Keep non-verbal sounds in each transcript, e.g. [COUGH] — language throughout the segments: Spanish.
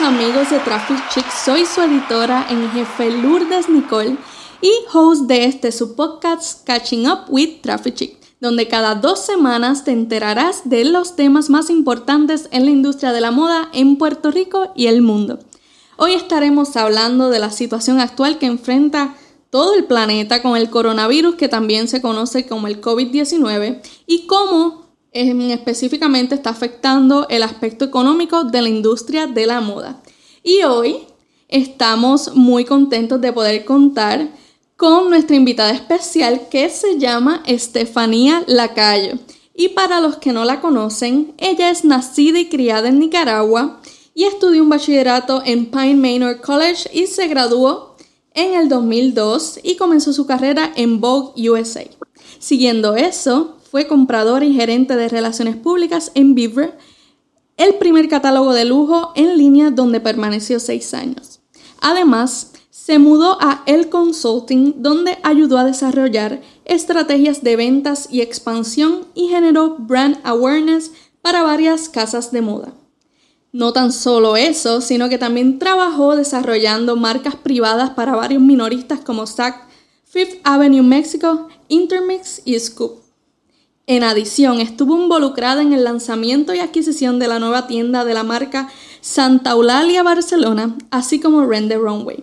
Amigos de Traffic Chick, soy su editora en jefe Lourdes Nicole y host de este su podcast Catching Up with Traffic Chick, donde cada dos semanas te enterarás de los temas más importantes en la industria de la moda en Puerto Rico y el mundo. Hoy estaremos hablando de la situación actual que enfrenta todo el planeta con el coronavirus que también se conoce como el COVID-19 y cómo específicamente está afectando el aspecto económico de la industria de la moda. Y hoy estamos muy contentos de poder contar con nuestra invitada especial que se llama Estefanía Lacayo. Y para los que no la conocen, ella es nacida y criada en Nicaragua y estudió un bachillerato en Pine Manor College y se graduó en el 2002 y comenzó su carrera en Vogue USA. Siguiendo eso, fue compradora y gerente de relaciones públicas en Beaver, el primer catálogo de lujo en línea donde permaneció seis años. Además, se mudó a El Consulting, donde ayudó a desarrollar estrategias de ventas y expansión y generó brand awareness para varias casas de moda. No tan solo eso, sino que también trabajó desarrollando marcas privadas para varios minoristas como Saks, Fifth Avenue Mexico, Intermix y Scoop. En adición, estuvo involucrada en el lanzamiento y adquisición de la nueva tienda de la marca Santa Eulalia Barcelona, así como Render Runway.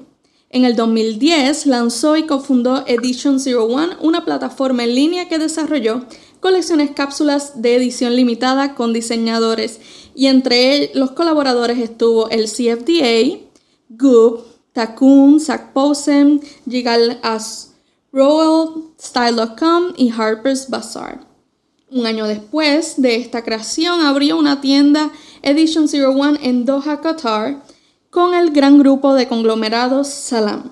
En el 2010 lanzó y cofundó Edition Zero One, una plataforma en línea que desarrolló colecciones cápsulas de edición limitada con diseñadores y entre los colaboradores estuvo el CFDA, Goop, Takun, Zach Posen, Gigal As Royal, Style.com y Harper's Bazaar. Un año después de esta creación abrió una tienda Edition Zero One en Doha, Qatar, con el gran grupo de conglomerados Salam.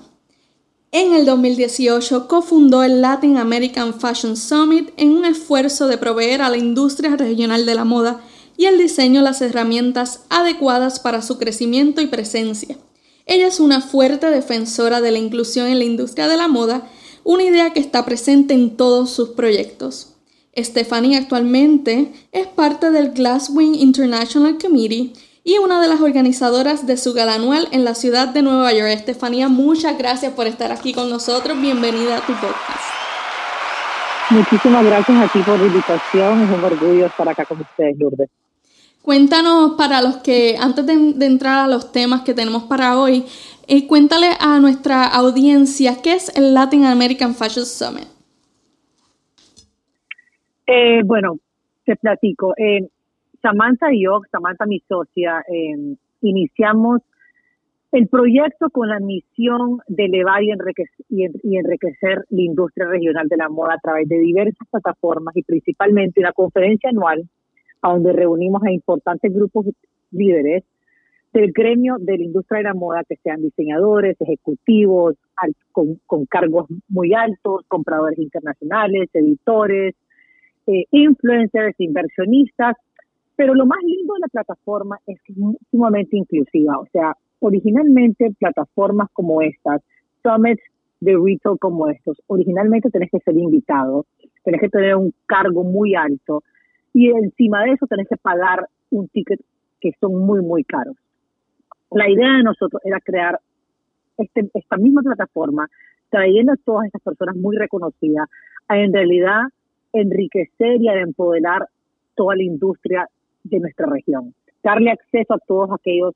En el 2018 cofundó el Latin American Fashion Summit en un esfuerzo de proveer a la industria regional de la moda y el diseño las herramientas adecuadas para su crecimiento y presencia. Ella es una fuerte defensora de la inclusión en la industria de la moda, una idea que está presente en todos sus proyectos. Stephanie actualmente es parte del Glasswing International Committee y una de las organizadoras de su gala anual en la ciudad de Nueva York. Estefanía, muchas gracias por estar aquí con nosotros. Bienvenida a tu podcast. Muchísimas gracias a ti por la invitación. Es un orgullo estar acá con ustedes, Lourdes. Cuéntanos para los que, antes de, entrar a los temas que tenemos para hoy, eh, cuéntale a nuestra audiencia qué es el Latin American Fashion Summit. Eh, bueno, te platico. Eh, Samantha y yo, Samantha mi socia, eh, iniciamos el proyecto con la misión de elevar y enriquecer, y enriquecer la industria regional de la moda a través de diversas plataformas y principalmente una conferencia anual a donde reunimos a importantes grupos líderes del gremio de la industria de la moda, que sean diseñadores, ejecutivos, con, con cargos muy altos, compradores internacionales, editores, eh, influencers, inversionistas, pero lo más lindo de la plataforma es que es sumamente inclusiva. O sea, originalmente plataformas como estas, summits de retail como estos, originalmente tenés que ser invitado, tenés que tener un cargo muy alto y encima de eso tenés que pagar un ticket que son muy, muy caros. La idea de nosotros era crear este, esta misma plataforma, trayendo a todas estas personas muy reconocidas a en realidad enriquecer y a empoderar toda la industria de nuestra región. Darle acceso a todos aquellos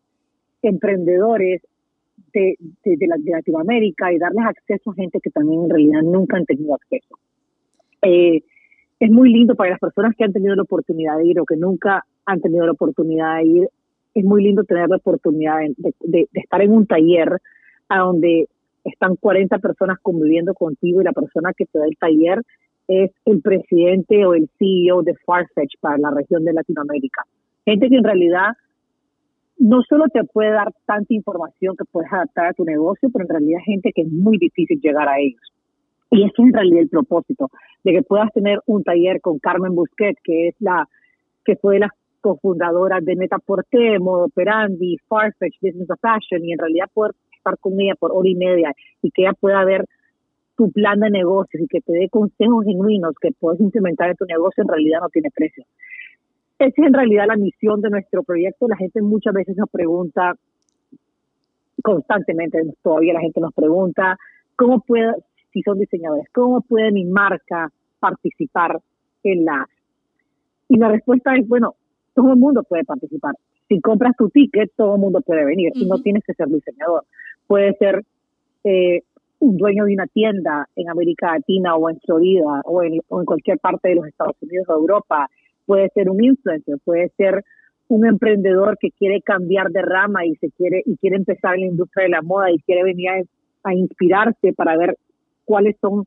emprendedores de, de, Latinoamérica y darles acceso a gente que también en realidad nunca han tenido acceso. Eh, es muy lindo para las personas que han tenido la oportunidad de ir o que nunca han tenido la oportunidad de ir. Es muy lindo tener la oportunidad de, de estar en un taller a donde están 40 personas conviviendo contigo y la persona que te da el taller es el presidente o el CEO de Farfetch para la región de Latinoamérica. Gente que en realidad no solo te puede dar tanta información que puedes adaptar a tu negocio, pero en realidad gente que es muy difícil llegar a ellos. Y es en realidad el propósito, de que puedas tener un taller con Carmen Busquet, que es la que fue la cofundadora de Netaporte, Modo Operandi, Farfetch, Business of Fashion, y en realidad poder estar con ella por hora y media y que ella pueda ver tu plan de negocios y que te dé consejos genuinos que puedes implementar en tu negocio en realidad no tiene precio. esa es en realidad la misión de nuestro proyecto. La gente muchas veces nos pregunta, constantemente todavía la gente nos pregunta, ¿cómo puede, si son diseñadores, cómo puede mi marca participar en la... Y la respuesta es, bueno, todo el mundo puede participar. Si compras tu ticket, todo el mundo puede venir y no tienes que ser diseñador. Puede ser eh, dueño de una tienda en América Latina o en Florida o en, o en cualquier parte de los Estados Unidos o Europa. Puede ser un influencer, puede ser un emprendedor que quiere cambiar de rama y se quiere y quiere empezar en la industria de la moda y quiere venir a, inspirarse para ver cuáles son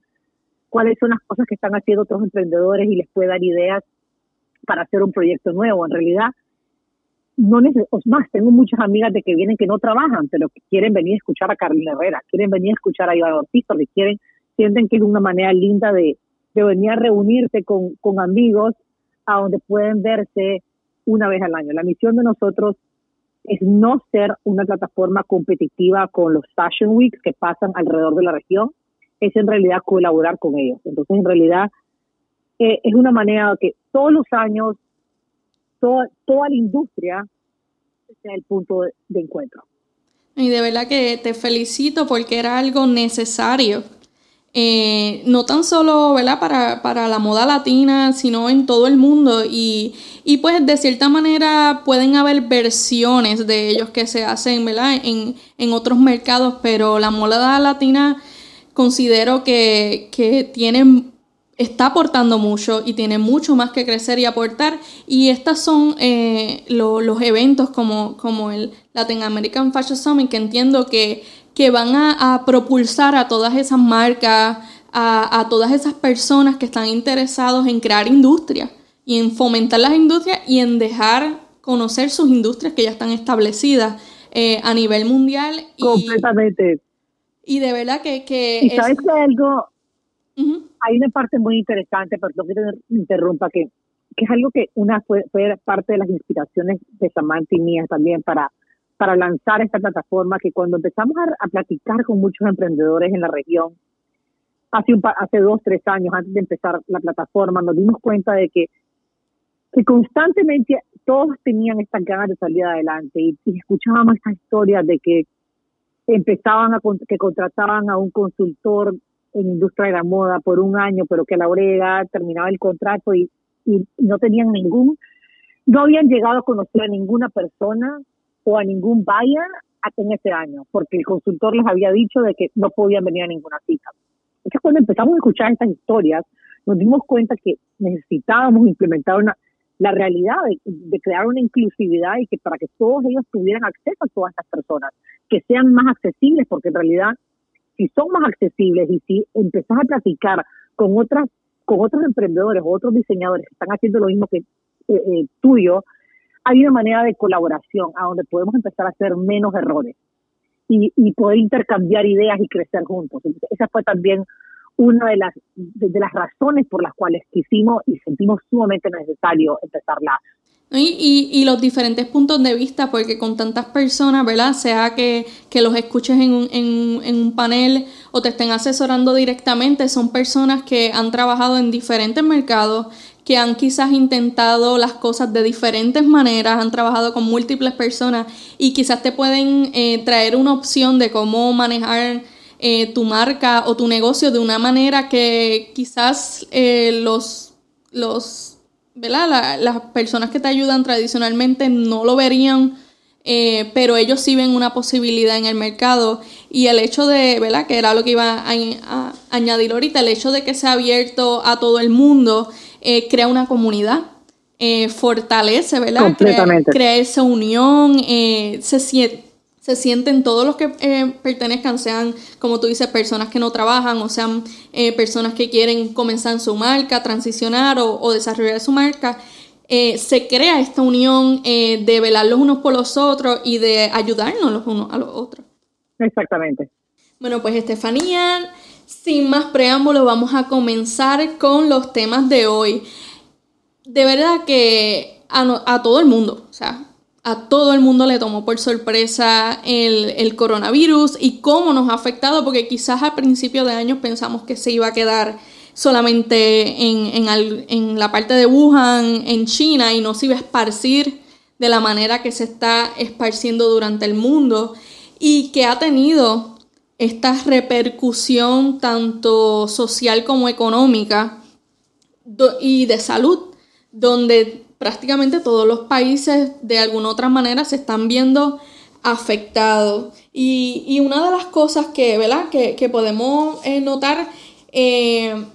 cuáles son las cosas que están haciendo otros emprendedores y les puede dar ideas para hacer un proyecto nuevo. En realidad, no más, tengo muchas amigas de que vienen que no trabajan, pero que quieren venir a escuchar a Carolina Herrera, quieren venir a escuchar a Iván Ortiz, porque quieren, sienten que es una manera linda de, de venir a reunirse con, con amigos a donde pueden verse una vez al año. La misión de nosotros es no ser una plataforma competitiva con los Fashion Weeks que pasan alrededor de la región, es en realidad colaborar con ellos. Entonces, en realidad, eh, es una manera que todos los años toda, toda la industria sea el punto de encuentro. Y de verdad que te felicito porque era algo necesario eh, no tan solo ¿verdad? Para, para, la moda latina, sino en todo el mundo. Y, y, pues de cierta manera pueden haber versiones de ellos que se hacen ¿verdad? En, en otros mercados, pero la moda latina considero que, que tiene, está aportando mucho y tiene mucho más que crecer y aportar. Y estos son eh, los eventos como, como el Latin American Fashion Summit, que entiendo que que van a, propulsar a todas esas marcas, a, todas esas personas que están interesados en crear industria y en fomentar las industrias y en dejar conocer sus industrias que ya están establecidas eh, a nivel mundial. Completamente. Y de verdad que... que y sabes que algo, hay una parte muy interesante, perdón que te interrumpa, que, que es algo que una fue, fue parte de las inspiraciones de Samantha y mía también para para lanzar esta plataforma que cuando empezamos a, platicar con muchos emprendedores en la región, hace, un, hace dos, tres años antes de empezar la plataforma, nos dimos cuenta de que, que constantemente todos tenían estas ganas de salir adelante y, escuchábamos estas historias de que empezaban a que contrataban a un consultor en industria de la moda por un año, pero que la hora terminaba el contrato y, no tenían ningún, no habían llegado a conocer a ninguna persona o a ningún buyer en ese año, porque el consultor les había dicho de que no podían venir a ninguna cita. Entonces, cuando empezamos a escuchar estas historias, nos dimos cuenta que necesitábamos implementar una, la realidad de, crear una inclusividad y que para que todos ellos tuvieran acceso a todas estas personas, que sean más accesibles, porque en realidad, si son más accesibles y si empezás a platicar con otras con otros emprendedores o otros diseñadores que están haciendo lo mismo que eh, eh, tuyo, hay una manera de colaboración a donde podemos empezar a hacer menos errores y, poder intercambiar ideas y crecer juntos. esa fue también una de las, de, las razones por las cuales quisimos y sentimos sumamente necesario empezarla. Y, y, los diferentes puntos de vista, porque con tantas personas, ¿verdad? Sea que, que los escuches en un, en, un panel o te estén asesorando directamente, son personas que han trabajado en diferentes mercados, que han quizás intentado las cosas de diferentes maneras, han trabajado con múltiples personas y quizás te pueden eh, traer una opción de cómo manejar eh, tu marca o tu negocio de una manera que quizás eh, los, los las personas que te ayudan tradicionalmente no lo verían. pero ellos sí ven una posibilidad en el mercado y el hecho de, ¿verdad? Que era lo que iba a, a añadir ahorita, el hecho de que sea abierto a todo el mundo eh, crea una comunidad, eh, fortalece, ¿verdad? Crea, crea, esa unión, eh, se, se sienten todos los que pertenezcan, sean, como tú dices, personas que no trabajan o sean personas que quieren comenzar su marca, transicionar o, desarrollar su marca. se crea esta unión de velar los unos por los otros y de ayudarnos los unos a los otros. Exactamente. Bueno, pues Estefanía, sin más preámbulos, vamos a comenzar con los temas de hoy. De verdad que a, todo el mundo, o sea, a todo el mundo le tomó por sorpresa el, coronavirus y cómo nos ha afectado, porque quizás al principio de año pensamos que se iba a quedar solamente en, en, la parte de Wuhan, en China, y no se iba a esparcir de la manera que se está esparciendo durante el mundo y que ha tenido esta repercusión tanto social como económica y de salud, donde prácticamente todos los países de alguna otra manera se están viendo afectados. Y, una de las cosas que, ¿verdad? que, podemos eh, notar, eh,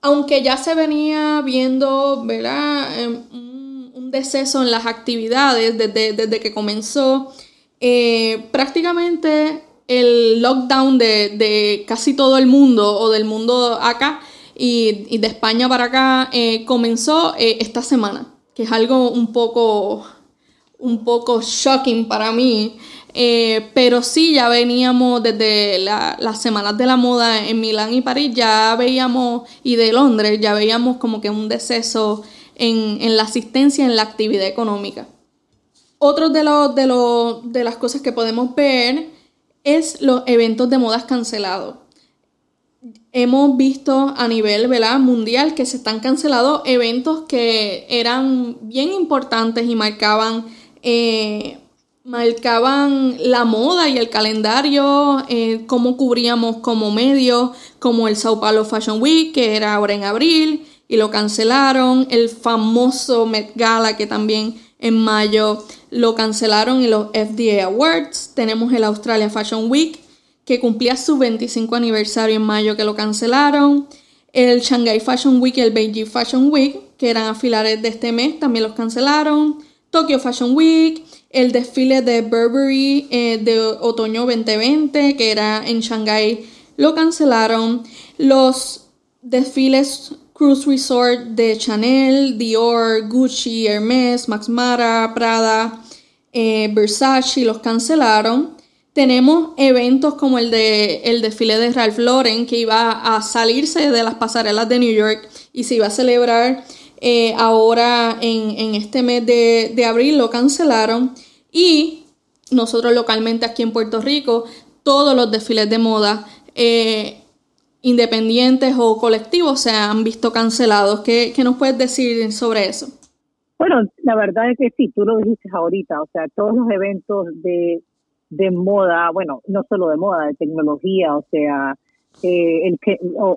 aunque ya se venía viendo ¿verdad? Eh, un, deceso en las actividades desde, que comenzó, prácticamente el lockdown de, casi todo el mundo o del mundo acá y, de España para acá comenzó esta semana, que es algo un poco, un poco shocking para mí. Eh, pero sí, ya veníamos desde las semanas de la moda en Milán y París, ya veíamos, y de Londres, ya veíamos como que un deceso en, la asistencia, en la actividad económica. Otro de, los, de, de las cosas que podemos ver es los eventos de modas cancelados. Hemos visto a nivel mundial que se están cancelando eventos que eran bien importantes y marcaban eh, marcaban la moda y el calendario, eh, cómo cubríamos como medio, como el Sao Paulo Fashion Week, que era ahora en abril, y lo cancelaron, el famoso Met Gala, que también en mayo lo cancelaron, y los FDA Awards, tenemos el Australia Fashion Week, que cumplía su 25 aniversario en mayo, que lo cancelaron, el Shanghai Fashion Week y el Beijing Fashion Week, que eran a de este mes, también los cancelaron, Tokyo Fashion Week, el desfile de Burberry eh, de otoño 2020, que era en Shanghai, lo cancelaron. Los desfiles Cruise Resort de Chanel, Dior, Gucci, Hermes, Max Mara, Prada, eh, Versace los cancelaron. Tenemos eventos como el de el desfile de Ralph Lauren que iba a salirse de las pasarelas de New York y se iba a celebrar eh, ahora en, este mes de, abril lo cancelaron y nosotros localmente aquí en Puerto Rico, todos los desfiles de moda eh, independientes o colectivos se han visto cancelados. ¿Qué, nos puedes decir sobre eso? Bueno, la verdad es que sí, tú lo dijiste ahorita, o sea, todos los eventos de, moda, bueno, no solo de moda, de tecnología, o sea, eh, el que, o,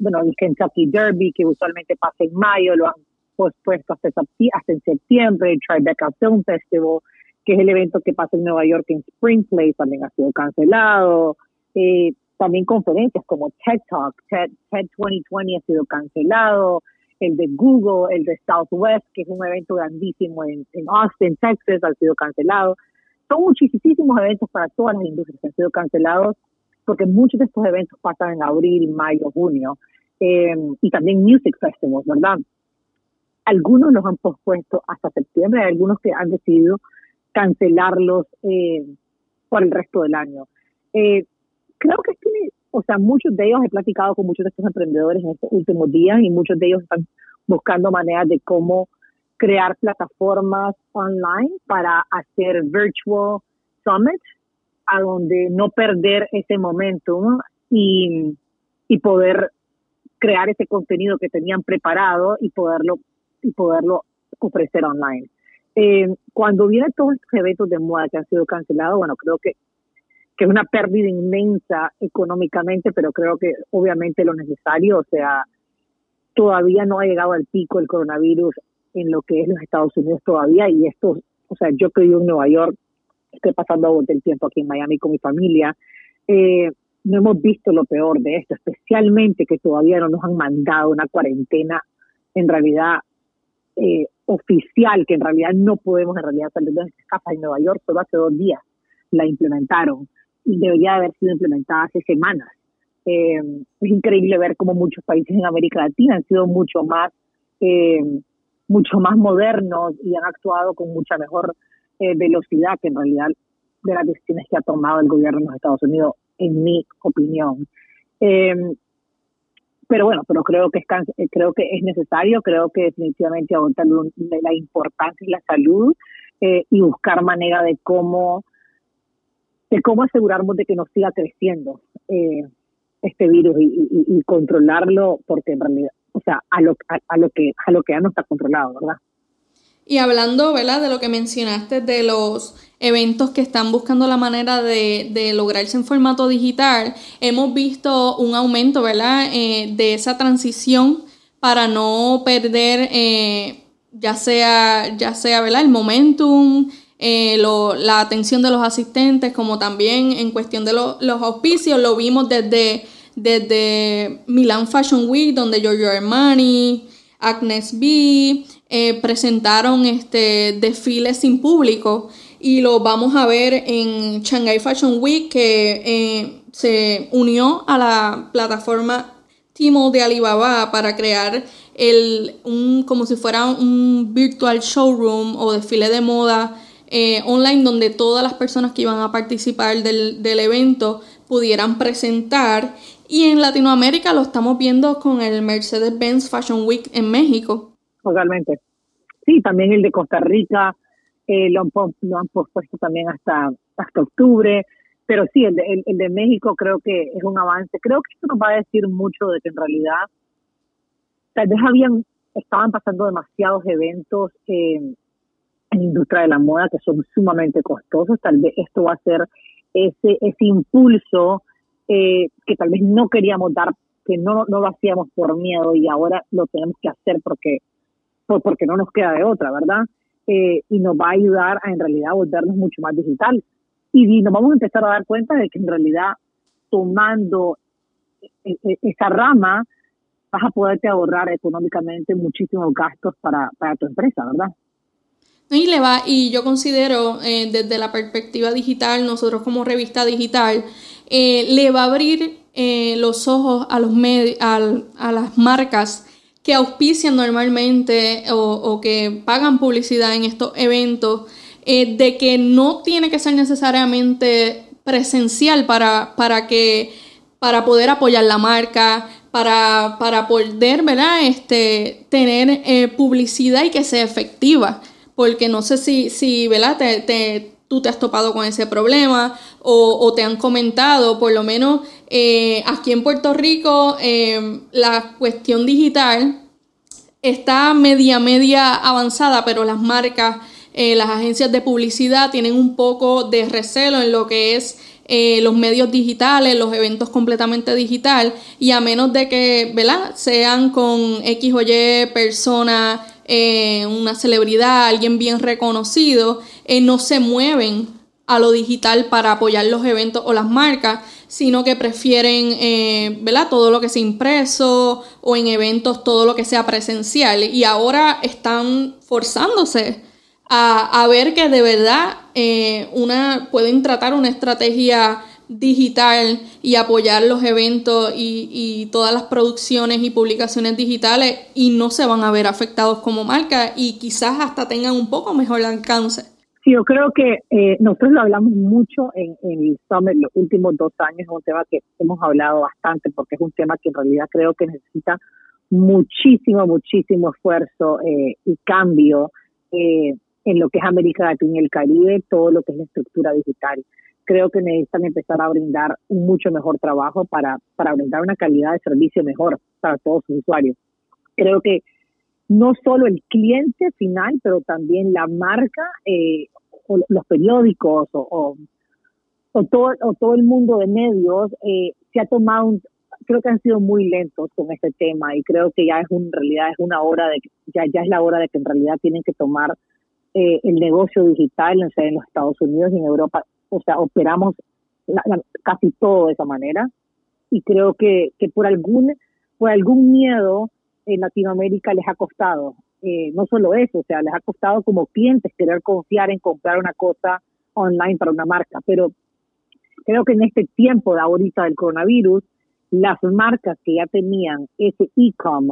bueno, el Kentucky Derby, que usualmente pasa en mayo, lo han pospuesto hasta, hasta en septiembre, el Tribeca Film Festival, que es el evento que pasa en Nueva York en Spring Place, también ha sido cancelado. Eh, también conferencias como TED Talk, TED, TED 2020 ha sido cancelado. El de Google, el de Southwest, que es un evento grandísimo en, en Austin, Texas, ha sido cancelado. Son muchísimos eventos para todas las industrias que han sido cancelados porque muchos de estos eventos pasan en abril, mayo, junio, eh, y también music festivals, ¿verdad? Algunos los han pospuesto hasta septiembre, hay algunos que han decidido cancelarlos eh, por el resto del año. Eh, creo que tiene, o sea, muchos de ellos he platicado con muchos de estos emprendedores en estos últimos días y muchos de ellos están buscando maneras de cómo crear plataformas online para hacer virtual summits a donde no perder ese momentum y, poder crear ese contenido que tenían preparado y poderlo y poderlo ofrecer online. Eh, cuando vienen todos estos eventos de moda que han sido cancelados, bueno, creo que, que es una pérdida inmensa económicamente, pero creo que obviamente lo necesario, o sea, todavía no ha llegado al pico el coronavirus en lo que es los Estados Unidos todavía y esto, o sea, yo que vivo en Nueva York, estoy pasando el tiempo aquí en Miami con mi familia, eh, no hemos visto lo peor de esto, especialmente que todavía no nos han mandado una cuarentena en realidad eh, oficial, que en realidad no podemos en realidad salir de nuestras casas en Nueva York, solo hace dos días la implementaron y debería haber sido implementada hace semanas. Eh, es increíble ver cómo muchos países en América Latina han sido mucho más, eh, mucho más modernos y han actuado con mucha mejor eh, velocidad que en realidad de las decisiones que ha tomado el gobierno de los Estados Unidos, en mi opinión. Eh, pero bueno, pero creo que es eh, creo que es necesario, creo que definitivamente aguantar la importancia y la salud eh, y buscar manera de cómo de cómo asegurarnos de que nos siga creciendo. Eh, este virus y, controlarlo porque en realidad, o sea, a lo, a, lo que a lo que ya no está controlado, ¿verdad? Y hablando, ¿verdad? De lo que mencionaste de los eventos que están buscando la manera de, de lograrse en formato digital, hemos visto un aumento, ¿verdad? Eh, de esa transición para no perder, eh, ya sea, ya sea, ¿verdad? El momentum, eh, la atención de los asistentes, como también en cuestión de los auspicios, lo vimos desde, desde Milan Fashion Week, donde Giorgio Armani, Agnes B eh, presentaron este desfiles sin público y lo vamos a ver en Shanghai Fashion Week que eh, se unió a la plataforma Timo de Alibaba para crear el, un, como si fuera un virtual showroom o desfile de moda eh, online donde todas las personas que iban a participar del, del evento pudieran presentar. Y en Latinoamérica lo estamos viendo con el Mercedes-Benz Fashion Week en México. Totalmente. Sí, también el de Costa Rica eh, lo, han, lo han pospuesto también hasta, hasta octubre. Pero sí, el de, el, de México creo que es un avance. Creo que esto nos va a decir mucho de que en realidad tal vez habían, estaban pasando demasiados eventos. Eh, en industria de la moda que son sumamente costosos. Tal vez esto va a ser ese, ese impulso eh, que tal vez no queríamos dar, que no, no lo hacíamos por miedo y ahora lo tenemos que hacer porque, porque no nos queda de otra, ¿verdad? Eh, y nos va a ayudar a en realidad volvernos mucho más digital. Y, nos vamos a empezar a dar cuenta de que en realidad tomando e, e, esa rama vas a poderte ahorrar económicamente muchísimos gastos para, para tu empresa, ¿verdad? Y le va, y yo considero eh, desde la perspectiva digital, nosotros como revista digital, eh, le va a abrir eh, los ojos a, los a, las marcas que auspician normalmente o, que pagan publicidad en estos eventos, de que no tiene que ser necesariamente presencial para, para, que, para poder apoyar la marca, para, para poder ¿verdad? Este, tener publicidad y que sea efectiva porque no sé si, si ¿verdad? Te, tú te has topado con ese problema o, te han comentado, por lo menos eh, aquí en Puerto Rico, eh, la cuestión digital está media, media avanzada, pero las marcas, eh, las agencias de publicidad tienen un poco de recelo en lo que es los medios digitales, los eventos completamente digital, y a menos de que, ¿verdad? Sean con X o Y personas eh, una celebridad, alguien bien reconocido, eh, no se mueven a lo digital para apoyar los eventos o las marcas, sino que prefieren, eh, ¿verdad? Todo lo que sea impreso o en eventos todo lo que sea presencial. Y ahora están forzándose a, ver que de verdad una, pueden tratar una estrategia digital y apoyar los eventos y, todas las producciones y publicaciones digitales y no se van a ver afectados como marca y quizás hasta tengan un poco mejor alcance. Sí, yo creo que eh, nosotros lo hablamos mucho en, los últimos dos años, es un tema que hemos hablado bastante porque es un tema que en realidad creo que necesita muchísimo, muchísimo esfuerzo eh, y cambio eh, en lo que es América Latina y el Caribe, todo lo que es la estructura digital creo que necesitan empezar a brindar un mucho mejor trabajo para, para brindar una calidad de servicio mejor para todos sus usuarios. Creo que no solo el cliente final, pero también la marca, eh, o los periódicos o, o, todo, o todo el mundo de medios eh, se ha tomado, creo que han sido muy lentos con este tema y creo que ya es en realidad es una hora de, ya, ya es la hora de que en realidad tienen que tomar eh, el negocio digital, en los Estados Unidos y en Europa, o sea, operamos casi todo de esa manera y creo que, que por algún por algún miedo en Latinoamérica les ha costado eh, no solo eso, o sea, les ha costado como clientes querer confiar en comprar una cosa online para una marca, pero creo que en este tiempo de ahorita del coronavirus, las marcas que ya tenían ese e-com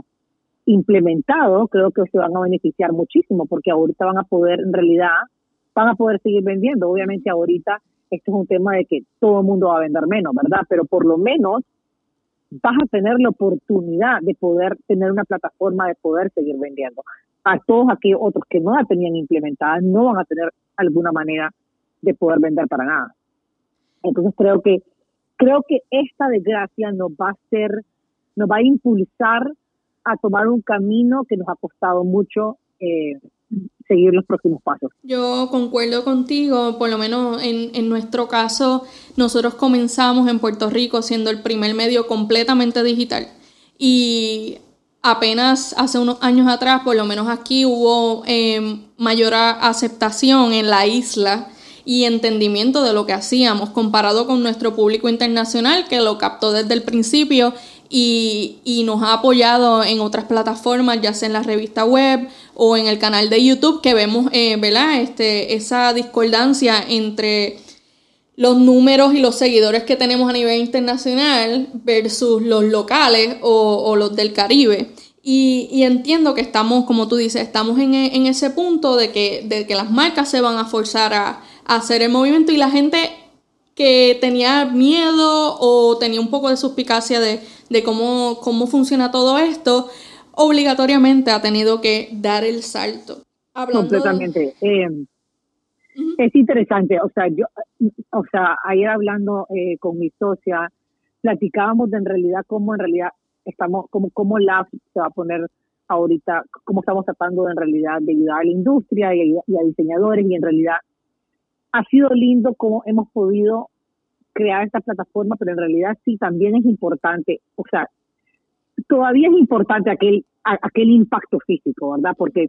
implementado, creo que se van a beneficiar muchísimo porque ahorita van a poder en realidad van a poder seguir vendiendo. Obviamente ahorita esto es un tema de que todo el mundo va a vender menos, ¿verdad? Pero por lo menos vas a tener la oportunidad de poder tener una plataforma de poder seguir vendiendo. A todos aquellos otros que no la tenían implementada no van a tener alguna manera de poder vender para nada. Entonces creo que creo que esta desgracia nos va a hacer, nos va a impulsar a tomar un camino que nos ha costado mucho eh, seguir los próximos pasos. Yo concuerdo contigo, por lo menos en, en nuestro caso, nosotros comenzamos en Puerto Rico siendo el primer medio completamente digital y apenas hace unos años atrás, por lo menos aquí hubo em, mayor aceptación en la isla y entendimiento de lo que hacíamos comparado con nuestro público internacional que lo captó desde el principio y, nos ha apoyado en otras plataformas, ya sea en la revista web o en el canal de YouTube, que vemos eh. Este, esa discordancia entre los números y los seguidores que tenemos a nivel internacional versus los locales o, los del Caribe. Y, entiendo que estamos, como tú dices, estamos en, ese punto de que, de que las marcas se van a forzar a, a hacer el movimiento y la gente que tenía miedo o tenía un poco de suspicacia de, cómo, cómo funciona todo esto, obligatoriamente ha tenido que dar el salto. Completamente. Eh, es interesante, o sea, yo, o sea, ayer hablando eh, con mi socia, platicábamos de en realidad cómo en realidad estamos, cómo, cómo la se va a poner ahorita, cómo estamos tratando de, en realidad de ayudar a la industria y a diseñadores y en realidad ha sido lindo cómo hemos podido crear esta plataforma, pero en realidad sí también es importante, o sea, todavía es importante aquel, aquel impacto físico, ¿verdad? Porque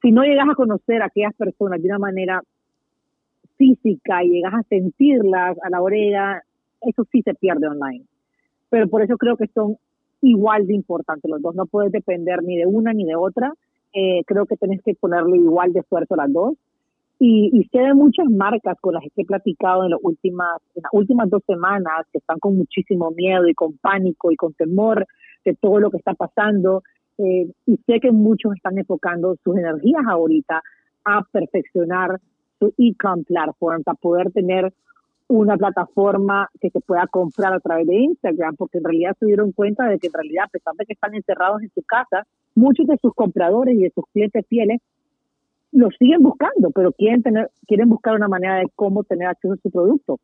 si no llegas a conocer a aquellas personas de una manera física y llegas a sentirlas a la orella, eso sí se pierde online. Pero por eso creo que son igual de importantes los dos. No puedes depender ni de una ni de otra. Eh, creo que tenés que ponerle igual de esfuerzo a las dos. Y, y sé de muchas marcas con las que he platicado en, las últimas, en últimas dos semanas que están con muchísimo miedo y con pánico y con temor de todo lo que está pasando. Eh, y sé que muchos están enfocando sus energías ahorita a perfeccionar su e-com platform para poder tener una plataforma que se pueda comprar a través de Instagram, porque en realidad se dieron cuenta de que en realidad, a pesar de que están encerrados en su casa, muchos de sus compradores y de sus clientes fieles lo siguen buscando, pero quieren tener, quieren buscar una manera de cómo tener acceso a su producto.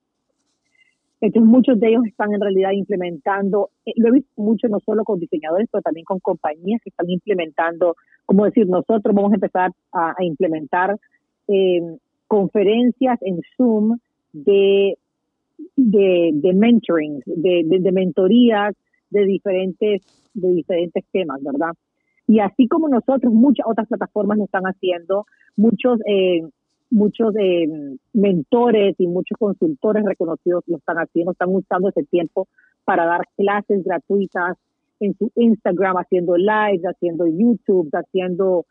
Entonces muchos de ellos están en realidad implementando, eh, lo he visto mucho no solo con diseñadores, pero también con compañías que están implementando, como decir, nosotros vamos a empezar a, implementar eh, conferencias en Zoom de, de, de mentoring, de, de, de mentorías de diferentes, de diferentes temas, ¿verdad? Y así como nosotros, muchas otras plataformas lo están haciendo, muchos, eh, muchos eh, mentores y muchos consultores reconocidos lo están haciendo, están usando ese tiempo para dar clases gratuitas en su Instagram, haciendo lives, haciendo YouTube, haciendo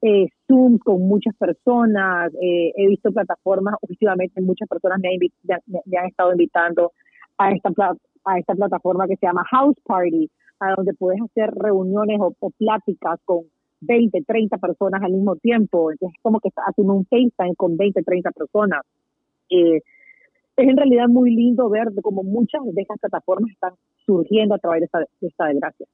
eh, Zoom con muchas personas. Eh, he visto plataformas, últimamente muchas personas me, me, han estado invitando a esta, a esta plataforma que se llama House Party, a donde puedes hacer reuniones o, pláticas con 20, 30 personas al mismo tiempo. Entonces es como que estás haciendo un FaceTime con 20, 30 personas. Eh, es en realidad muy lindo ver cómo muchas de estas plataformas están surgiendo a través de esta, de esta desgracia.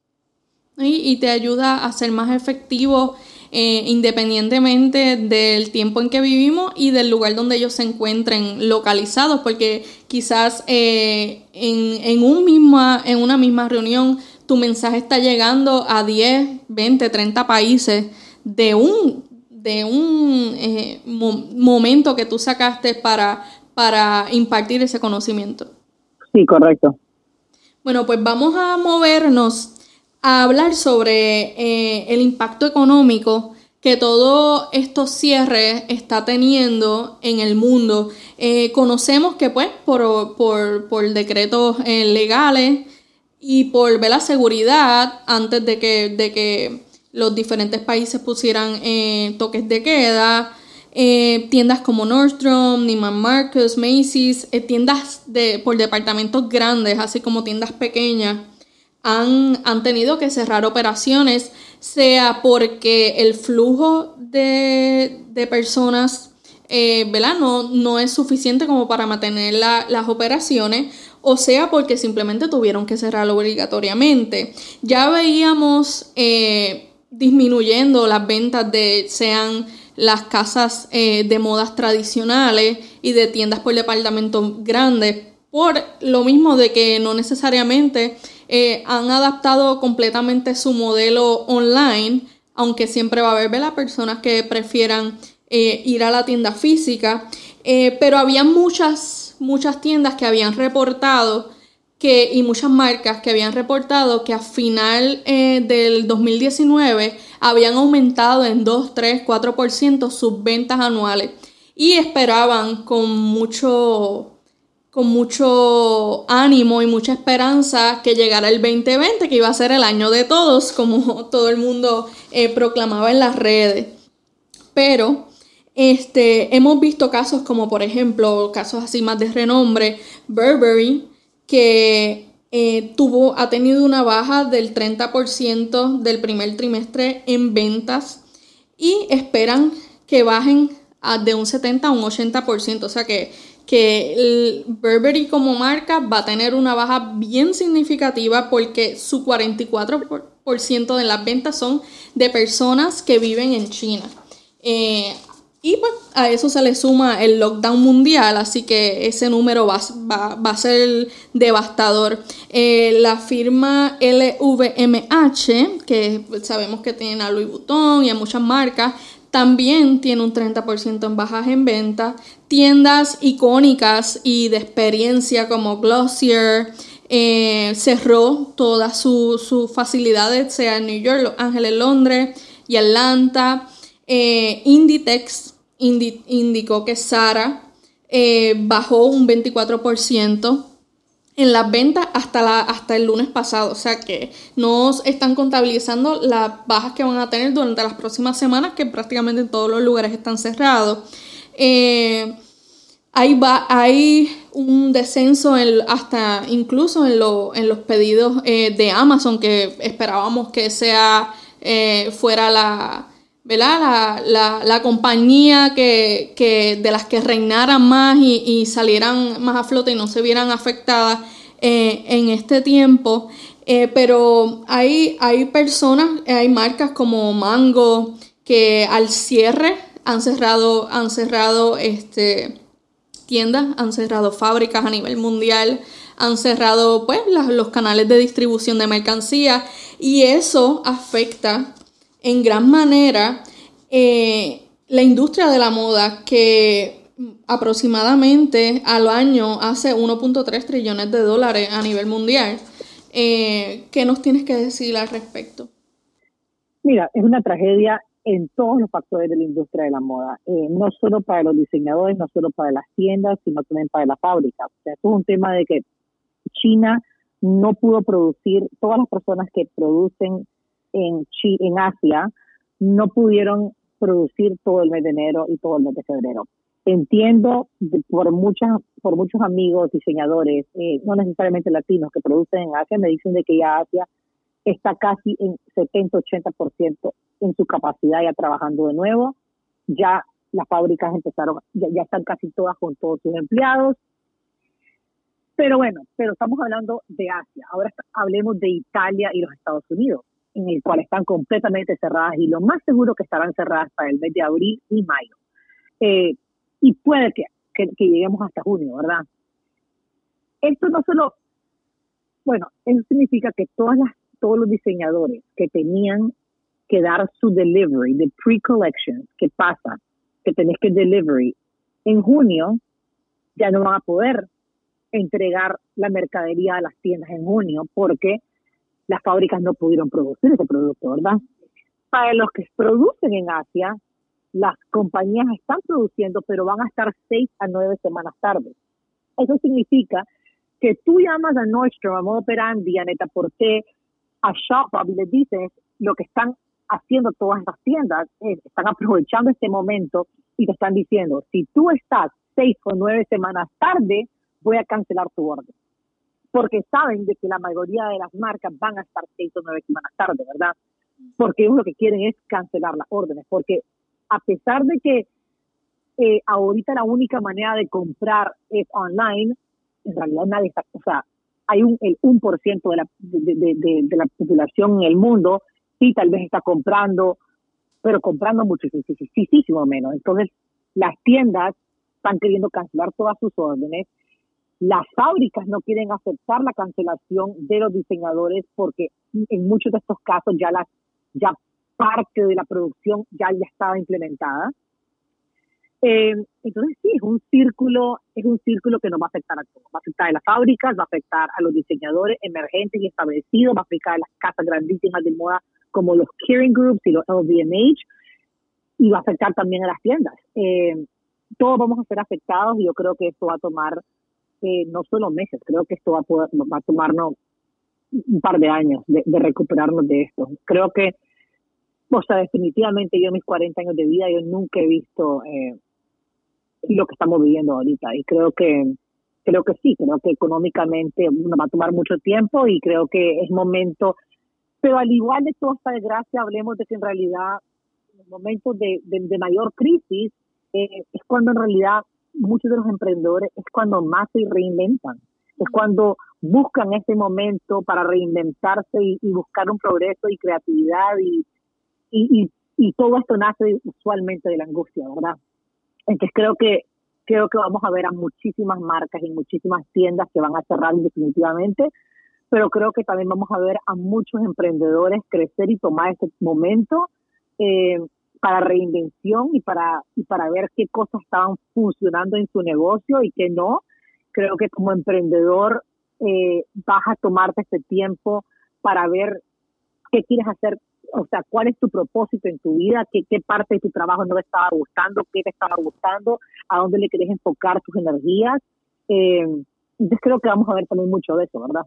Y, y, te ayuda a ser más efectivo eh, independientemente del tiempo en que vivimos y del lugar donde ellos se encuentren localizados, porque quizás eh, en, en, un misma, en una misma reunión tu mensaje está llegando a 10, 20, 30 países de un, de un eh, momento que tú sacaste para, para impartir ese conocimiento. Sí, correcto. Bueno, pues vamos a movernos a hablar sobre eh, el impacto económico que todo estos cierres está teniendo en el mundo. Eh, conocemos que pues por, por, por decretos legales y por ver la seguridad antes de que, de que los diferentes países pusieran eh, toques de queda. Eh, tiendas como Nordstrom, Neiman Marcus, Macy's, eh, tiendas de, por departamentos grandes, así como tiendas pequeñas, han, han tenido que cerrar operaciones, sea porque el flujo de, de personas ¿verdad? No, no es suficiente como para mantener las operaciones o sea porque simplemente tuvieron que cerrarlo obligatoriamente. Ya veíamos eh, disminuyendo las ventas de sean las casas eh, de modas tradicionales y de tiendas por departamento grandes, por lo mismo de que no necesariamente eh, han adaptado completamente su modelo online, aunque siempre va a haber las personas que prefieran ir a la tienda física, pero había muchas, muchas tiendas que habían reportado que, y muchas marcas que habían reportado que a final del 2019 habían aumentado en 2, 3, 4% sus ventas anuales y esperaban con mucho con mucho ánimo y mucha esperanza que llegara el 2020, que iba a ser el año de todos, como [LAUGHS] todo el mundo eh, proclamaba en las redes. Pero este, hemos visto casos como, por ejemplo, casos así más de renombre, Burberry, que eh, tuvo, ha tenido una baja del 30% del primer trimestre en ventas y esperan que bajen de un 70 a un 80%, o sea que que Burberry como marca va a tener una baja bien significativa porque su 44% de las ventas son de personas que viven en China. Eh, y pues a eso se le suma el lockdown mundial, así que ese número va, a ser devastador. Eh, la firma LVMH, que sabemos que tiene a Louis Vuitton y a muchas marcas, también tiene un 30% en bajas en venta. Tiendas icónicas y de experiencia como Glossier eh, cerró todas sus facilidades, sea en New York, Los Ángeles, Londres y Atlanta. Eh, Inditex indicó que Sara eh, bajó un 24% en las ventas hasta, la, hasta el lunes pasado. O sea que no están contabilizando las bajas que van a tener durante las próximas semanas, que prácticamente en todos los lugares están cerrados. Eh, hay, hay un descenso hasta incluso en, en los pedidos eh, de Amazon, que esperábamos que sea fuera la, ¿verdad? La, la, compañía que, que, de las que reinaran más y, salieran más a flote y no se vieran afectadas eh, en este tiempo. Eh, pero hay, hay personas, hay marcas como Mango que al cierre han cerrado, han cerrado este, tiendas, han cerrado fábricas a nivel mundial, han cerrado pues, los canales de distribución de mercancía y eso afecta en gran manera eh, la industria de la moda que aproximadamente al año hace 1.3 trillones de dólares a nivel mundial. Eh, ¿Qué nos tienes que decir al respecto? Mira, es una tragedia en todos los factores de la industria de la moda, eh, no solo para los diseñadores, no solo para las tiendas, sino también para las fábricas. O sea, es un tema de que China no pudo producir, todas las personas que producen en, en Asia no pudieron producir todo el mes de enero y todo el mes de febrero. Entiendo por muchas, por muchos amigos diseñadores, eh, no necesariamente latinos, que producen en Asia, me dicen de que ya Asia está casi en 70-80% en su capacidad ya trabajando de nuevo. Ya las fábricas empezaron, ya están casi todas con todos sus empleados. Pero bueno, pero estamos hablando de Asia. Ahora hablemos de Italia y los Estados Unidos en el cual están completamente cerradas y lo más seguro que estarán cerradas para el mes de abril y mayo. Eh, y puede que, lleguemos hasta junio, ¿verdad? Esto no solo, bueno, eso significa que todas las, todos los diseñadores que tenían que dar su delivery de pre-collection, ¿qué pasa? Que tenés que delivery en junio, ya no van a poder entregar la mercadería a las tiendas en junio porque las fábricas no pudieron producir ese producto, ¿verdad? Para los que producen en Asia, las compañías están produciendo, pero van a estar seis a nueve semanas tarde. Eso significa que tú llamas a Nordstrom, a Modo Operandi, a Netaporte, a Shopbop y les dices lo que están haciendo todas estas tiendas, están aprovechando este momento y te están diciendo, si tú estás seis o nueve semanas tarde, voy a cancelar tu orden porque saben de que la mayoría de las marcas van a estar seis o nueve semanas tarde, ¿verdad? Porque ellos lo que quieren es cancelar las órdenes, porque a pesar de que eh, ahorita la única manera de comprar es online, en realidad nadie está, o sea, hay un, el 1% de la, de, de, de, la población en el mundo, sí tal vez está comprando, pero comprando muchísimo menos. Entonces, las tiendas están queriendo cancelar todas sus órdenes las fábricas no quieren aceptar la cancelación de los diseñadores porque en muchos de estos casos ya la ya parte de la producción ya ya estaba implementada. Eh, entonces sí, es un círculo, es un círculo que nos va a afectar a todos. Va a afectar a las fábricas, va a afectar a los diseñadores emergentes y establecidos, va a afectar a las casas grandísimas de moda como los Kering Groups y los LVMH, y va a afectar también a las tiendas. Eh, todos vamos a ser afectados y yo creo que esto va a tomar no solo meses, creo que esto va a, poder, va a tomarnos un par de años de, recuperarnos de esto. Creo que, o sea, definitivamente yo en mis 40 años de vida, yo nunca he visto eh, lo que estamos viviendo ahorita y creo que creo que sí, creo que económicamente va a tomar mucho tiempo y creo que es momento, pero al igual de toda esta desgracia, hablemos de que en realidad en momentos de, de, mayor crisis eh, es cuando en realidad muchos de los emprendedores es cuando más se reinventan, es cuando buscan ese momento para reinventarse y, buscar un progreso y creatividad y, y, y, todo esto nace usualmente de la angustia, ¿verdad? Entonces creo que creo que vamos a ver a muchísimas marcas y muchísimas tiendas que van a cerrar definitivamente, pero creo que también vamos a ver a muchos emprendedores crecer y tomar este momento eh, para reinvención y para, y para ver qué cosas estaban funcionando en su negocio y qué no. Creo que como emprendedor eh, vas a tomarte este tiempo para ver qué quieres hacer, o sea, cuál es tu propósito en tu vida, qué, qué parte de tu trabajo no te estaba gustando, qué te estaba gustando, a dónde le querés enfocar tus energías. Eh, entonces creo que vamos a ver también mucho de eso, ¿verdad?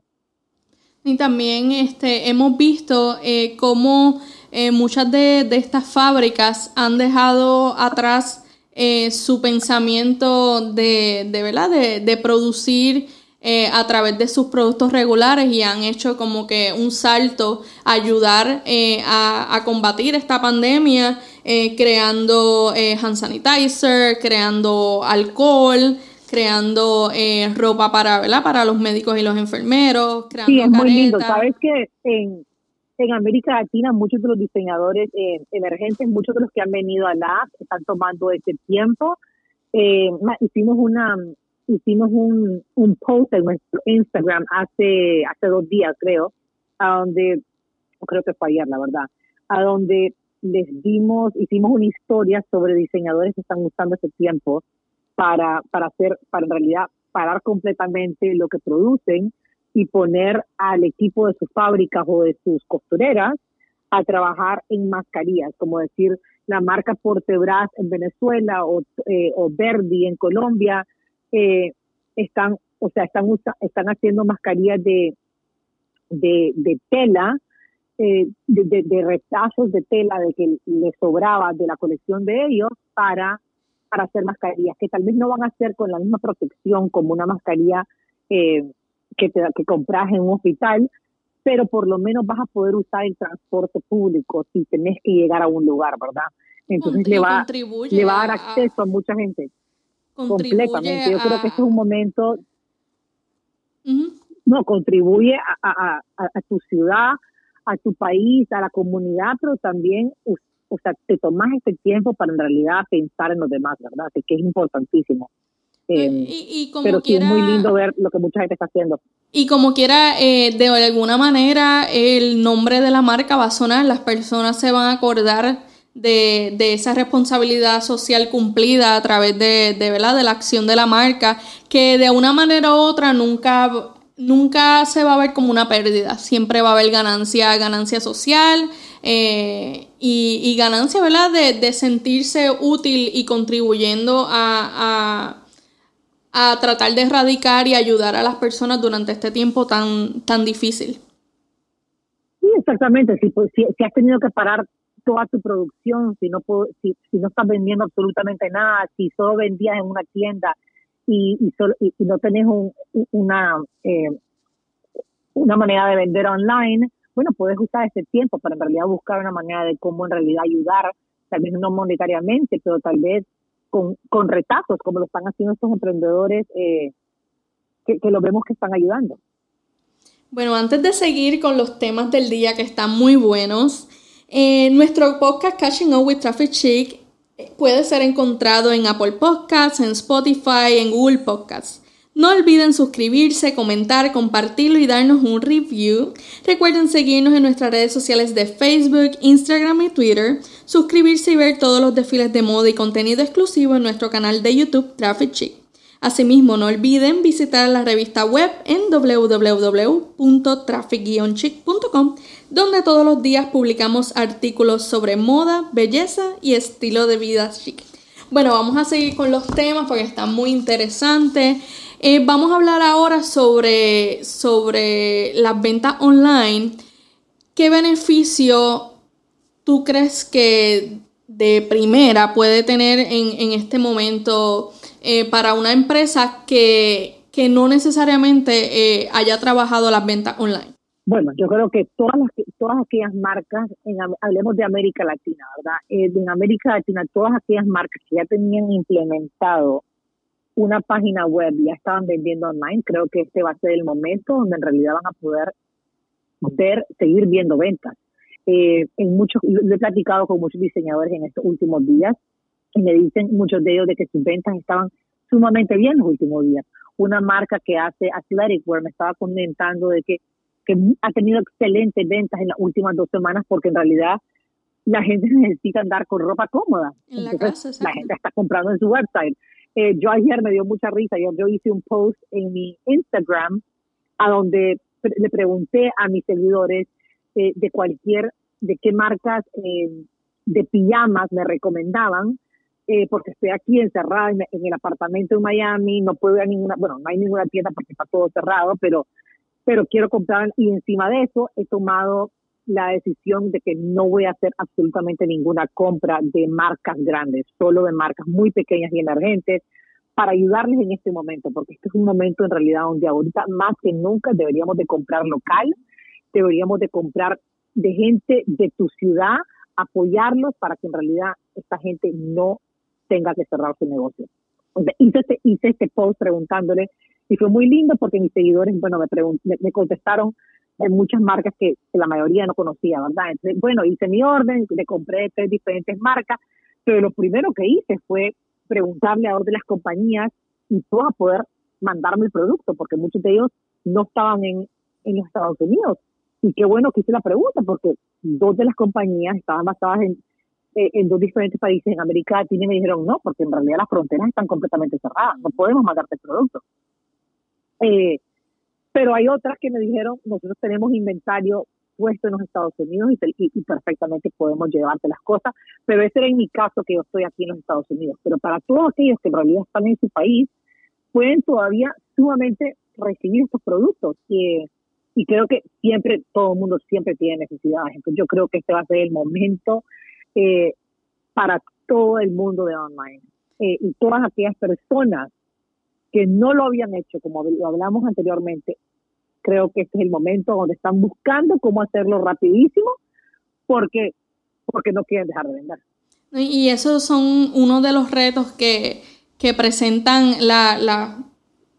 Y también este, hemos visto eh, cómo eh, muchas de, estas fábricas han dejado atrás eh, su pensamiento de, de, ¿verdad? de, producir eh, a través de sus productos regulares y han hecho como que un salto a ayudar a, a, combatir esta pandemia, creando hand sanitizer, creando alcohol, creando ropa para, ¿verdad? para los médicos y los enfermeros. Creando sí, es muy lindo. Sabes que en, en América Latina muchos de los diseñadores eh, emergentes, muchos de los que han venido a la están tomando ese tiempo. Eh, hicimos una hicimos un, un post en nuestro Instagram hace hace dos días creo, a donde creo que fue ayer la verdad, a donde les dimos hicimos una historia sobre diseñadores que están usando ese tiempo para para hacer para en realidad parar completamente lo que producen y poner al equipo de sus fábricas o de sus costureras a trabajar en mascarillas, como decir la marca Portebras en Venezuela o, eh, o Verdi en Colombia, eh, están, o sea, están, están haciendo mascarillas de, de, de tela, eh, de, de, retazos de tela de que les sobraba de la colección de ellos para, para hacer mascarillas, que tal vez no van a ser con la misma protección como una mascarilla eh, que, te, que compras en un hospital, pero por lo menos vas a poder usar el transporte público si tenés que llegar a un lugar, ¿verdad? Entonces le va, le va a dar acceso a, mucha gente. Completamente. Yo creo que este es un momento... No, contribuye a, a, tu ciudad, a tu país, a la comunidad, pero también, o sea, te tomas este tiempo para en realidad pensar en los demás, ¿verdad? que es importantísimo. Em, y, como pero sí es muy lindo ver lo que mucha gente está haciendo. Y como quiera, eh, de alguna manera, el nombre de la marca va a sonar, las personas se van a acordar de, esa responsabilidad social cumplida a través de, de, ¿verdad? de la acción de la marca, que de una manera u otra nunca, nunca se va a ver como una pérdida, siempre va a haber ganancia, ganancia social. Eh, y, ganancia, ¿verdad? De, de, sentirse útil y contribuyendo a, a tratar de erradicar y ayudar a las personas durante este tiempo tan, tan difícil. Sí, exactamente. Si, pues, has tenido que parar toda tu producción, si no, si, no estás vendiendo absolutamente nada, si solo vendías en una tienda y, y, solo, y, no tenés un, una, eh, una manera de vender online, bueno, puedes usar ese tiempo para en realidad buscar una manera de cómo en realidad ayudar, tal vez no monetariamente, pero tal vez con, con retazos, como lo están haciendo estos emprendedores eh, que, que lo vemos que están ayudando. Bueno, antes de seguir con los temas del día que están muy buenos, eh, nuestro podcast Catching Up with Traffic Chic puede ser encontrado en Apple Podcasts, en Spotify, en Google Podcasts. No olviden suscribirse, comentar, compartirlo y darnos un review. Recuerden seguirnos en nuestras redes sociales de Facebook, Instagram y Twitter. Suscribirse y ver todos los desfiles de moda y contenido exclusivo en nuestro canal de YouTube Traffic Chic. Asimismo, no olviden visitar la revista web en www.traffic-chic.com, donde todos los días publicamos artículos sobre moda, belleza y estilo de vida chic. Bueno, vamos a seguir con los temas porque están muy interesantes. Eh, vamos a hablar ahora sobre, sobre las ventas online. ¿Qué beneficio tú crees que de primera puede tener en, este momento eh, para una empresa que, no necesariamente eh, haya trabajado las ventas online? Bueno, yo creo que todas las, todas aquellas marcas, hablemos de América Latina, ¿verdad? en América Latina, todas aquellas marcas que ya tenían implementado una página web ya estaban vendiendo online, creo que este va a ser el momento donde en realidad van a poder ver, seguir viendo ventas. Eh, en muchos, lo he platicado con muchos diseñadores en estos últimos días y me dicen muchos de ellos de que sus ventas estaban sumamente bien los últimos días. Una marca que hace athletic wear me estaba comentando de que, que ha tenido excelentes ventas en las últimas dos semanas porque en realidad la gente [LAUGHS] necesita andar con ropa cómoda. la, la gente está comprando en su website. Eh, yo ayer me dio mucha risa, yo, hice un post en mi Instagram a donde le pregunté a mis seguidores eh, de cualquier, de qué marcas eh, de pijamas me recomendaban, porque estoy aquí encerrada en, el apartamento en Miami, no puedo ir a ninguna, bueno, no hay ninguna tienda porque está todo cerrado, pero, pero quiero comprar y encima de eso he tomado la decisión de que no voy a hacer absolutamente ninguna compra de marcas grandes, solo de marcas muy pequeñas y emergentes para ayudarles en este momento, porque este es un momento en realidad donde ahorita más que nunca deberíamos de comprar local, deberíamos de comprar de gente de tu ciudad, apoyarlos para que en realidad esta gente no tenga que cerrar su negocio. hice, este, hice este post preguntándole y fue muy lindo porque mis seguidores, bueno, me, me contestaron de muchas marcas que, la mayoría no conocía, ¿verdad? Entonces, bueno, hice mi orden, le compré tres diferentes marcas, pero lo primero que hice fue preguntarle a dos de las compañías y todas poder mandarme el producto, porque muchos de ellos no estaban en, en los Estados Unidos. Y qué bueno que hice la pregunta, porque dos de las compañías estaban basadas en, eh, en dos diferentes países en América Latina y me dijeron no, porque en realidad las fronteras están completamente cerradas, no podemos mandarte el producto. Eh, pero hay otras que me dijeron, nosotros tenemos inventario puesto en los Estados Unidos y, perfectamente podemos llevarte las cosas, pero ese era en mi caso que yo estoy aquí en los Estados Unidos. Pero para todos aquellos que en realidad están en su país, pueden todavía sumamente recibir estos productos. Y, creo que siempre, todo el mundo siempre tiene necesidades. Entonces yo creo que este va a ser el momento eh, para todo el mundo de online. Eh, y todas aquellas personas que no lo habían hecho, como lo hablamos anteriormente, creo que este es el momento donde están buscando cómo hacerlo rapidísimo porque, porque no quieren dejar de vender. Y esos son uno de los retos que, que presentan las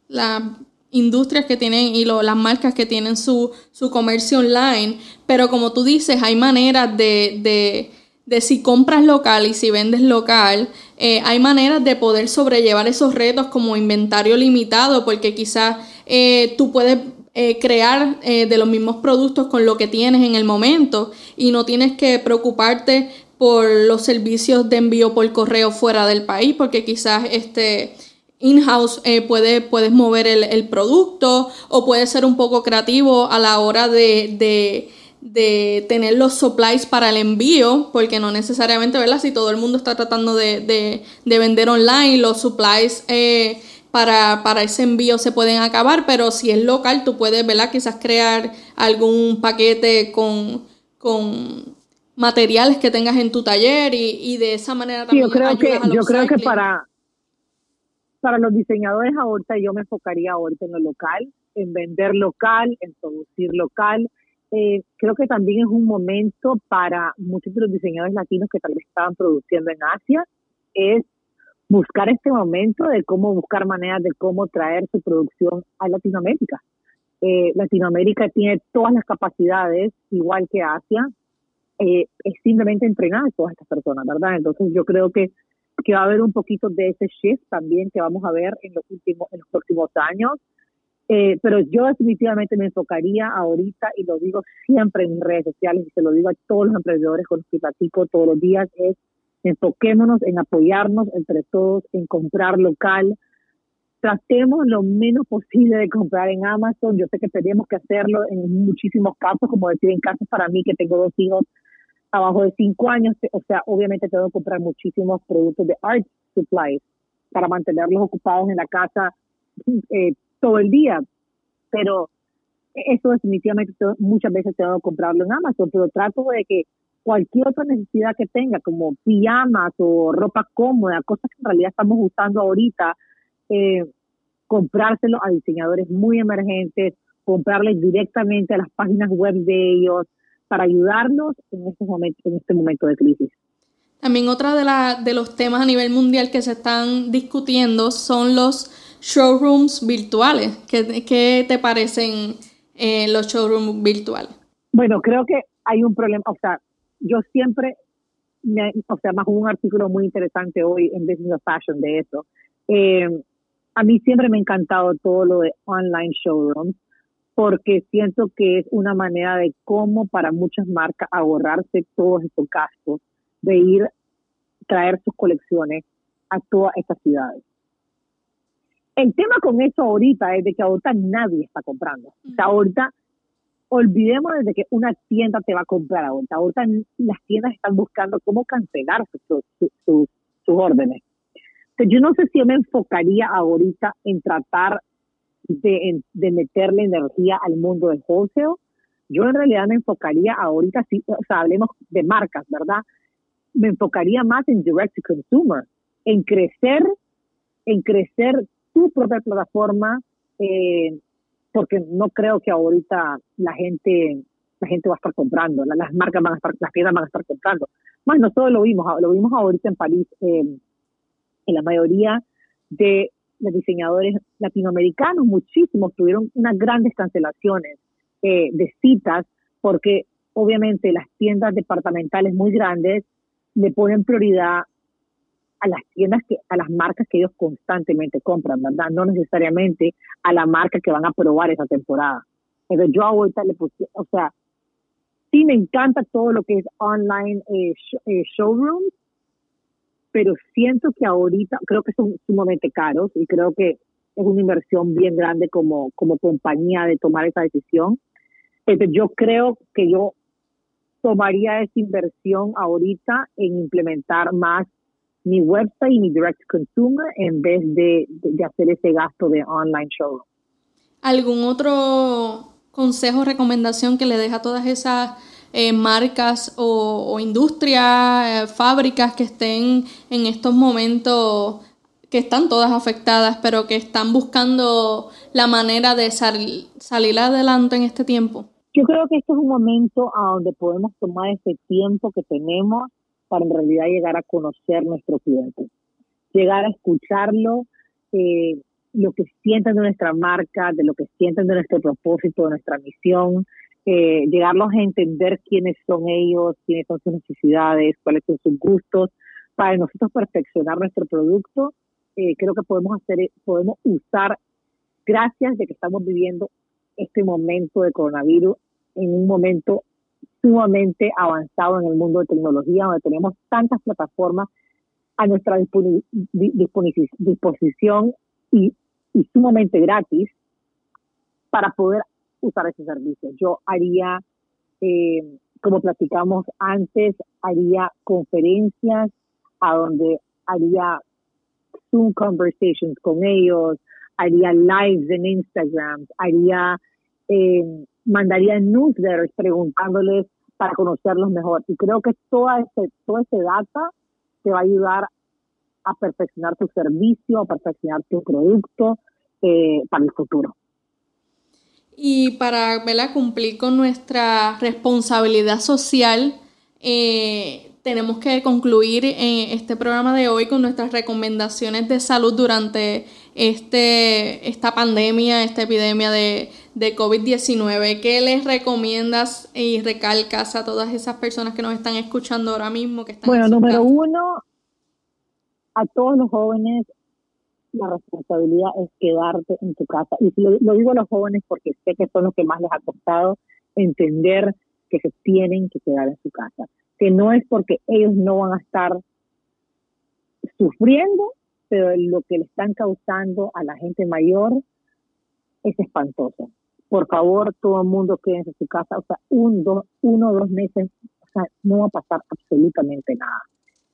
la, industrias que tienen y las marcas que tienen su, su comercio online. Pero como tú dices, hay maneras de, de, de si compras local y si vendes local, eh, hay maneras de poder sobrellevar esos retos como inventario limitado, porque quizás eh, tú puedes eh, crear de los mismos productos con lo que tienes en el momento y no tienes que preocuparte por los servicios de envío por correo fuera del país, porque quizás este in-house puede, puedes mover el, producto o puedes ser un poco creativo a la hora de tener los supplies para el envío, porque no necesariamente, ¿verdad? Si todo el mundo está tratando de, vender online, los supplies eh, para, ese envío se pueden acabar, pero si es local, tú puedes, ¿verdad? Quizás crear algún paquete con, con materiales que tengas en tu taller y, de esa manera también yo creo que, Yo creo que para, para los diseñadores ahorita yo me enfocaría ahorita en lo local, en vender local, en producir local, eh, creo que también es un momento para muchos de los diseñadores latinos que tal vez estaban produciendo en Asia, es buscar este momento de cómo buscar maneras de cómo traer su producción a Latinoamérica. Eh, Latinoamérica tiene todas las capacidades, igual que Asia, eh, es simplemente entrenar a todas estas personas, ¿verdad? Entonces yo creo que que va a haber un poquito de ese shift también que vamos a ver en los últimos, en los próximos años. Eh, pero yo definitivamente me enfocaría ahorita, y lo digo siempre en redes sociales, y se lo digo a todos los emprendedores con los que platico todos los días, es enfoquémonos en apoyarnos entre todos, en comprar local, tratemos lo menos posible de comprar en Amazon. Yo sé que tenemos que hacerlo en muchísimos casos, como decir, en casos para mí que tengo dos hijos abajo de cinco años, o sea, obviamente tengo que comprar muchísimos productos de art supplies para mantenerlos ocupados en la casa eh, todo el día. Pero eso definitivamente muchas veces tengo que comprarlo en Amazon, pero trato de que cualquier otra necesidad que tenga, como pijamas o ropa cómoda, cosas que en realidad estamos usando ahorita, eh, comprárselo a diseñadores muy emergentes, comprarles directamente a las páginas web de ellos para ayudarnos en este momento, en este momento de crisis. También otra de, la, de los temas a nivel mundial que se están discutiendo son los showrooms virtuales. ¿Qué, qué te parecen eh, los showrooms virtuales? Bueno, creo que hay un problema, o sea, yo siempre, o sea, más un artículo muy interesante hoy en Business of Fashion de eso. Eh, a mí siempre me ha encantado todo lo de online showrooms porque siento que es una manera de cómo para muchas marcas ahorrarse todos estos gastos de ir traer sus colecciones a todas estas ciudades. El tema con eso ahorita es de que ahorita nadie está comprando. O sea, ahorita olvidemos de que una tienda te va a comprar ahorita. Ahorita las tiendas están buscando cómo cancelar sus, sus órdenes yo no sé si yo me enfocaría ahorita en tratar de, de meterle energía al mundo del wholesale. Yo en realidad me enfocaría ahorita, si, o sea, hablemos de marcas, ¿verdad? Me enfocaría más en direct to consumer, en crecer, en crecer tu propia plataforma, eh, porque no creo que ahorita la gente la gente va a estar comprando, las marcas van a estar, las tiendas van a estar comprando. Más nosotros lo vimos, lo vimos ahorita en París, eh, en la mayoría de los diseñadores latinoamericanos, muchísimos tuvieron unas grandes cancelaciones eh, de citas porque obviamente las tiendas departamentales muy grandes le ponen prioridad a las tiendas que a las marcas que ellos constantemente compran, ¿verdad? No necesariamente a la marca que van a probar esa temporada. Pero yo ahorita le puse, o sea, sí me encanta todo lo que es online eh, eh showrooms, pero siento que ahorita creo que son sumamente caros y creo que es una inversión bien grande como, como compañía de tomar esa decisión. Entonces yo creo que yo tomaría esa inversión ahorita en implementar más mi website y mi direct consumer en vez de, de, hacer ese gasto de online show. ¿Algún otro consejo, recomendación que le deja a todas esas eh, marcas o, industrias, eh, fábricas que estén en estos momentos, que están todas afectadas, pero que están buscando la manera de salir adelante en este tiempo? Yo creo que este es un momento a donde podemos tomar ese tiempo que tenemos para en realidad llegar a conocer nuestro cliente, llegar a escucharlo, eh, lo que sienten de nuestra marca, de lo que sienten de nuestro propósito, de nuestra misión, eh, llegarlos a entender quiénes son ellos, quiénes son sus necesidades, cuáles son sus gustos, para nosotros perfeccionar nuestro producto. Eh, creo que podemos hacer, podemos usar, gracias de que estamos viviendo este momento de coronavirus en un momento sumamente avanzado en el mundo de tecnología, donde tenemos tantas plataformas a nuestra disposición y, sumamente gratis para poder usar ese servicio. Yo haría, eh, como platicamos antes, haría conferencias a donde haría Zoom conversations con ellos, haría lives en Instagram, haría, eh, mandaría newsletters preguntándoles para conocerlos mejor. Y creo que toda ese, toda ese data te va a ayudar a perfeccionar tu servicio, a perfeccionar tu producto eh, para el futuro. Y para cumplir con nuestra responsabilidad social, eh, tenemos que concluir eh, este programa de hoy con nuestras recomendaciones de salud durante este, esta pandemia, esta epidemia de, de COVID-19. ¿Qué les recomiendas y recalcas a todas esas personas que nos están escuchando ahora mismo? Que están bueno, número uno, a todos los jóvenes la responsabilidad es quedarte en tu casa. Y lo, lo digo a los jóvenes porque sé que son los que más les ha costado entender que se tienen que quedar en su casa. Que no es porque ellos no van a estar sufriendo, pero lo que le están causando a la gente mayor es espantoso. Por favor, todo el mundo quédense en su casa, o sea, un, dos, uno o dos meses, o sea, no va a pasar absolutamente nada.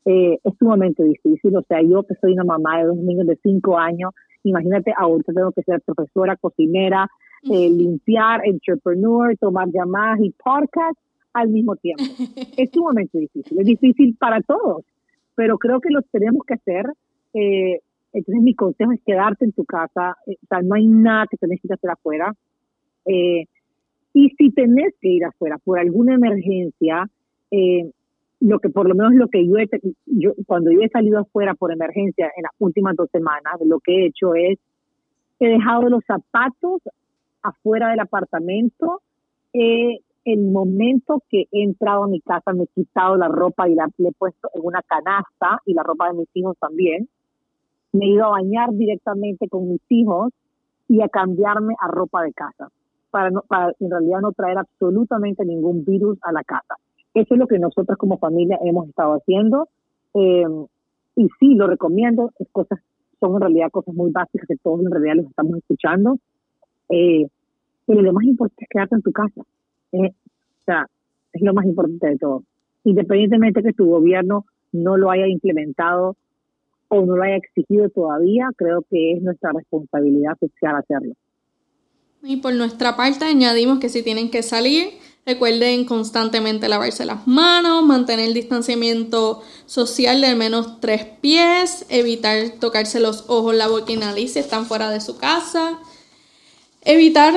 Eh, es sumamente difícil, o sea, yo que soy una mamá de dos niños de cinco años, imagínate, ahorita tengo que ser profesora, cocinera, eh, limpiar, entrepreneur, tomar llamadas y podcast al mismo tiempo. [LAUGHS] es sumamente difícil, es difícil para todos, pero creo que lo tenemos que hacer. Eh, entonces mi consejo es quedarte en tu casa, eh, o sea, no hay nada que tenés que hacer afuera. Eh, y si tenés que ir afuera por alguna emergencia, eh, lo que por lo menos lo que yo, he, yo cuando yo he salido afuera por emergencia en las últimas dos semanas, lo que he hecho es he dejado los zapatos afuera del apartamento. Eh, el momento que he entrado a mi casa me he quitado la ropa y la he puesto en una canasta y la ropa de mis hijos también. Me he ido a bañar directamente con mis hijos y a cambiarme a ropa de casa para, no, para en realidad no traer absolutamente ningún virus a la casa. Eso es lo que nosotros como familia hemos estado haciendo. Eh, y sí, lo recomiendo. Es cosas, son en realidad cosas muy básicas que todos en realidad los estamos escuchando. Eh, pero lo más importante es quedarte en tu casa. O sea, es lo más importante de todo. Independientemente que tu gobierno no lo haya implementado o no lo haya exigido todavía, creo que es nuestra responsabilidad social hacerlo. Y por nuestra parte añadimos que si tienen que salir, recuerden constantemente lavarse las manos, mantener el distanciamiento social de al menos tres pies, evitar tocarse los ojos, la boca y nariz si están fuera de su casa, evitar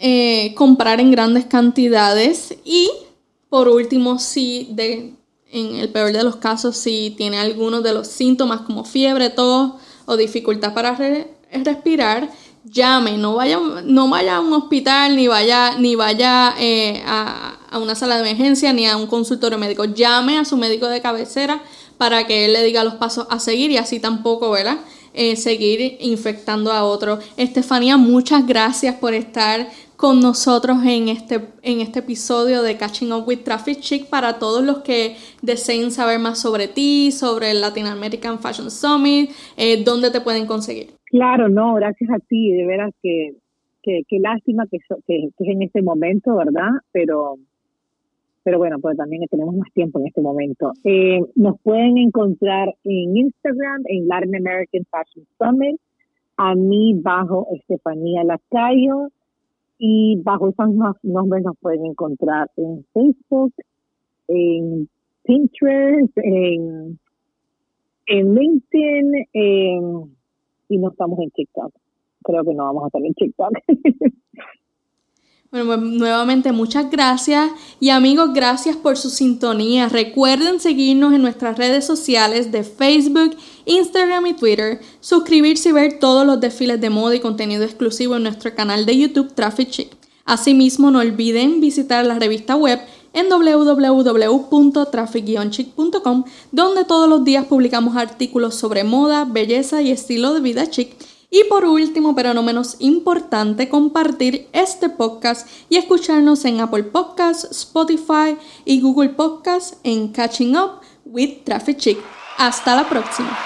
eh, comprar en grandes cantidades y por último, si de, en el peor de los casos, si tiene algunos de los síntomas como fiebre, tos o dificultad para respirar, llame, no vaya, no vaya a un hospital, ni vaya, ni vaya eh, a, una sala de emergencia, ni a un consultorio médico. Llame a su médico de cabecera para que él le diga los pasos a seguir y así tampoco, ¿verdad? Eh, seguir infectando a otros. Estefanía, muchas gracias por estar con nosotros en este, en este episodio de Catching Up with Traffic Chic para todos los que deseen saber más sobre ti, sobre el Latin American Fashion Summit, eh, dónde te pueden conseguir. Claro, no, gracias a ti, de veras que, que, lástima que, que, es en este momento, ¿verdad? Pero, pero bueno, pues también tenemos más tiempo en este momento. Eh, nos pueden encontrar en Instagram, en Latin American Fashion Summit, a mí bajo Estefanía Lacayo, y bajo esos nombres nos pueden encontrar en Facebook, en Pinterest, en, en LinkedIn y no estamos en TikTok. Creo que no vamos a estar en TikTok. [LAUGHS] Bueno, pues nuevamente muchas gracias y amigos, gracias por su sintonía. Recuerden seguirnos en nuestras redes sociales de Facebook, Instagram y Twitter, suscribirse y ver todos los desfiles de moda y contenido exclusivo en nuestro canal de YouTube Traffic Chic. Asimismo, no olviden visitar la revista web en www.traffic-chic.com, donde todos los días publicamos artículos sobre moda, belleza y estilo de vida chic y por último, pero no menos importante, compartir este podcast y escucharnos en Apple Podcasts, Spotify y Google Podcasts en Catching Up with Traffic Chick. Hasta la próxima.